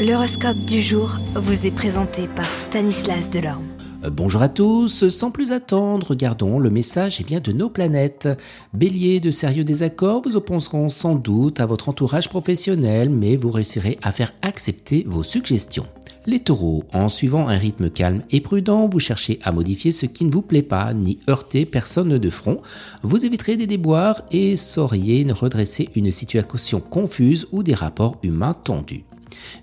L'horoscope du jour vous est présenté par Stanislas Delorme. Euh, bonjour à tous, sans plus attendre, regardons le message et bien, de nos planètes. Bélier, de sérieux désaccords vous opposeront sans doute à votre entourage professionnel, mais vous réussirez à faire accepter vos suggestions. Les taureaux, en suivant un rythme calme et prudent, vous cherchez à modifier ce qui ne vous plaît pas, ni heurter personne de front. Vous éviterez des déboires et sauriez redresser une situation confuse ou des rapports humains tendus.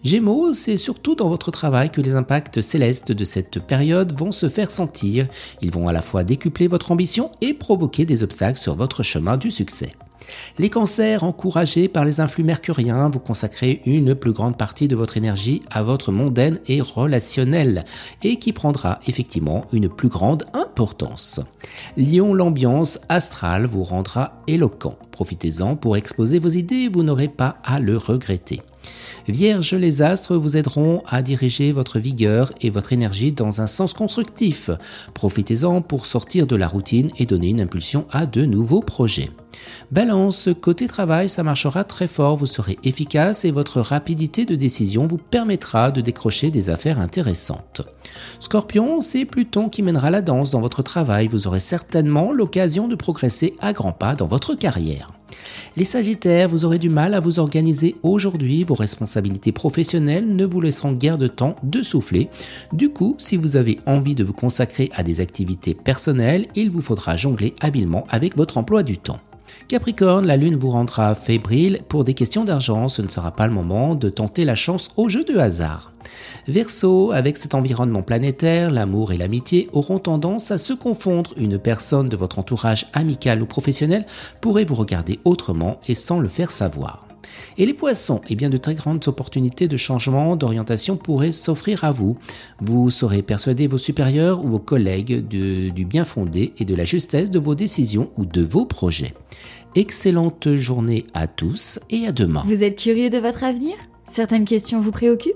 Gémeaux, c'est surtout dans votre travail que les impacts célestes de cette période vont se faire sentir. Ils vont à la fois décupler votre ambition et provoquer des obstacles sur votre chemin du succès. Les cancers, encouragés par les influx mercuriens, vous consacrez une plus grande partie de votre énergie à votre mondaine et relationnelle, et qui prendra effectivement une plus grande importance. Lion, l'ambiance astrale vous rendra éloquent. Profitez-en pour exposer vos idées, vous n'aurez pas à le regretter. Vierge, les astres vous aideront à diriger votre vigueur et votre énergie dans un sens constructif. Profitez-en pour sortir de la routine et donner une impulsion à de nouveaux projets. Balance, côté travail, ça marchera très fort, vous serez efficace et votre rapidité de décision vous permettra de décrocher des affaires intéressantes. Scorpion, c'est Pluton qui mènera la danse dans votre travail, vous aurez certainement l'occasion de progresser à grands pas dans votre carrière. Les Sagittaires, vous aurez du mal à vous organiser aujourd'hui, vos responsabilités professionnelles ne vous laisseront guère de temps de souffler. Du coup, si vous avez envie de vous consacrer à des activités personnelles, il vous faudra jongler habilement avec votre emploi du temps. Capricorne, la lune vous rendra fébrile pour des questions d'argent, ce ne sera pas le moment de tenter la chance au jeu de hasard. Verseau, avec cet environnement planétaire, l'amour et l'amitié auront tendance à se confondre. Une personne de votre entourage amical ou professionnel pourrait vous regarder autrement et sans le faire savoir. Et les poissons, eh bien de très grandes opportunités de changement d'orientation pourraient s'offrir à vous. Vous saurez persuader vos supérieurs ou vos collègues du bien fondé et de la justesse de vos décisions ou de vos projets. Excellente journée à tous et à demain. Vous êtes curieux de votre avenir? Certaines questions vous préoccupent?